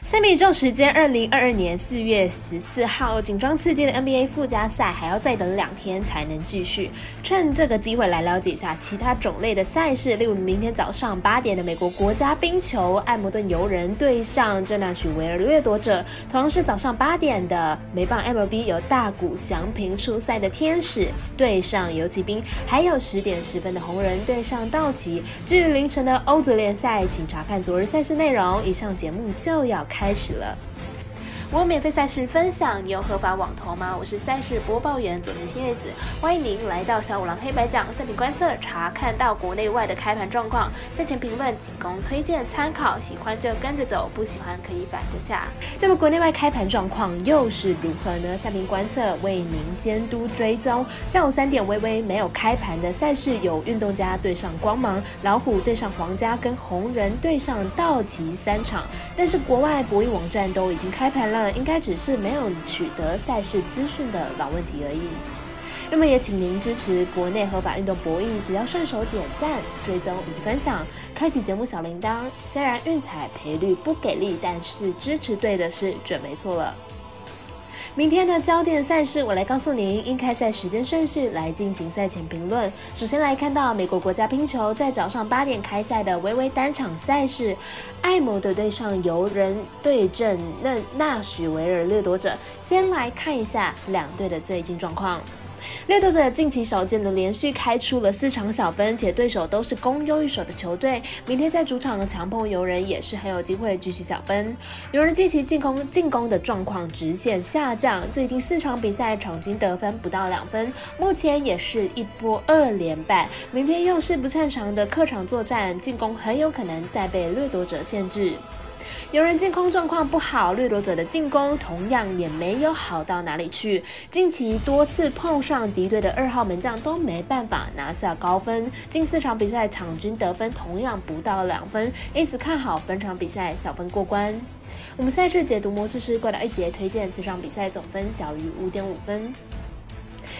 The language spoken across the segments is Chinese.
三比宙时间，二零二二年四月十四号，紧张刺激的 NBA 附加赛还要再等两天才能继续。趁这个机会来了解一下其他种类的赛事，例如明天早上八点的美国国家冰球，艾摩顿游人对上正纳许维尔掠夺者；同样是早上八点的美棒 MLB，有大谷翔平出赛的天使对上游骑兵，还有十点十分的红人对上道奇。至于凌晨的欧足联赛，请查看昨日赛事内容。以上节目就要。开始了。我免费赛事分享，你有合法网投吗？我是赛事播报员总监新叶子，欢迎您来到小五郎黑白讲赛品观测，查看到国内外的开盘状况，赛前评论仅供推荐参考，喜欢就跟着走，不喜欢可以反着下。那么国内外开盘状况又是如何呢？赛评观测为您监督追踪。下午三点微微没有开盘的赛事有运动家对上光芒，老虎对上皇家，跟红人对上道奇三场，但是国外博弈网站都已经开盘了。应该只是没有取得赛事资讯的老问题而已。那么也请您支持国内合法运动博弈，只要顺手点赞、追踪与分享，开启节目小铃铛。虽然运彩赔率不给力，但是支持对的是准没错了。明天的焦点赛事，我来告诉您应开赛时间顺序来进行赛前评论。首先来看到美国国家乒球在早上八点开赛的微微单场赛事，艾摩的对上游人对阵那纳许维尔掠夺者。先来看一下两队的最近状况。掠夺者近期少见的连续开出了四场小分，且对手都是攻优一手的球队。明天在主场的强碰游人也是很有机会继续小分。游人近期进攻进攻的状况直线下降，最近四场比赛场均得分不到两分，目前也是一波二连败。明天又是不擅长的客场作战，进攻很有可能再被掠夺者限制。有人进攻状况不好，掠夺者的进攻同样也没有好到哪里去。近期多次碰上敌对的二号门将都没办法拿下高分，近四场比赛场均得分同样不到两分，因此看好本场比赛小分过关。我们赛事解读模式是过了一节，推荐此场比赛总分小于五点五分。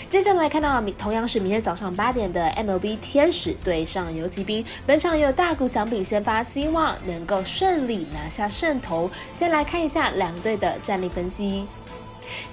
接着来看到，同样是明天早上八点的 MLB 天使对上游击兵，本场有大谷翔平先发，希望能够顺利拿下胜投。先来看一下两队的战力分析。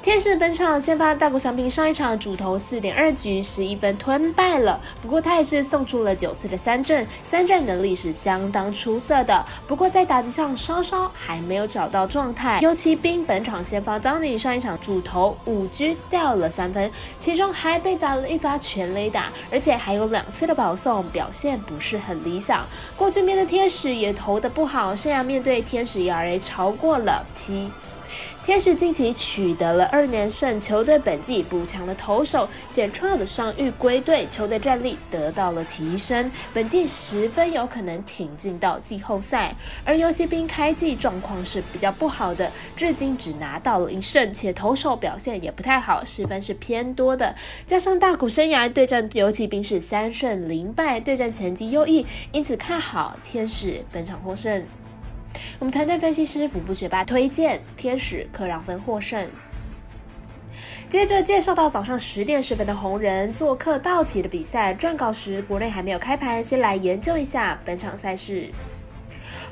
天使本场先发大谷翔平，上一场主投四点二局十一分吞败了，不过他也是送出了九次的三振，三振能力是相当出色的。不过在打击上稍稍还没有找到状态。尤其兵本场先发张宁上一场主投五局掉了三分，其中还被打了一发全垒打，而且还有两次的保送，表现不是很理想。过去面对天使也投的不好，生涯面对天使 ERA 超过了七。天使近期取得了二连胜，球队本季补强了投手简创的伤愈归队，球队战力得到了提升，本季十分有可能挺进到季后赛。而游骑兵开季状况是比较不好的，至今只拿到了一胜，且投手表现也不太好，失分是偏多的。加上大谷生涯对战游骑兵是三胜零败，对战成绩优异，因此看好天使本场获胜。我们团队分析师腹部学霸推荐天使克朗芬获胜。接着介绍到早上十点十分的红人做客道奇的比赛，撰稿时国内还没有开盘，先来研究一下本场赛事。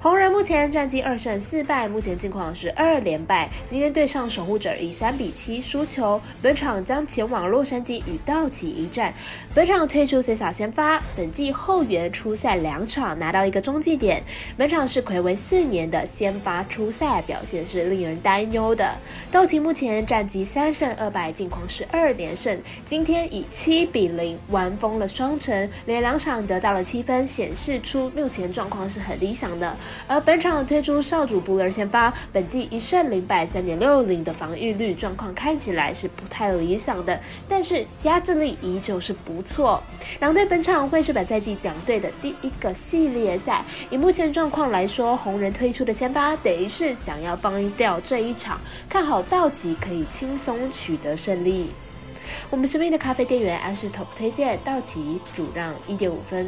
红人目前战绩二胜四败，目前近况是二连败。今天对上守护者以三比七输球，本场将前往洛杉矶与道奇一战。本场推出 C 萨先发，本季后援出赛两场，拿到一个中继点。本场是魁违四年的先发出赛，表现是令人担忧的。道奇目前战绩三胜二败，近况是二连胜。今天以七比零完封了双城，连两场得到了七分，显示出目前状况是很理想的。而本场推出少主布勒先发，本季一胜零败，三点六零的防御率状况看起来是不太理想的，但是压制力依旧是不错。两队本场会是本赛季两队的第一个系列赛，以目前状况来说，红人推出的先发等于是想要放掉这一场，看好道奇可以轻松取得胜利。我们身边的咖啡店员安士 top 推荐道奇主让一点五分。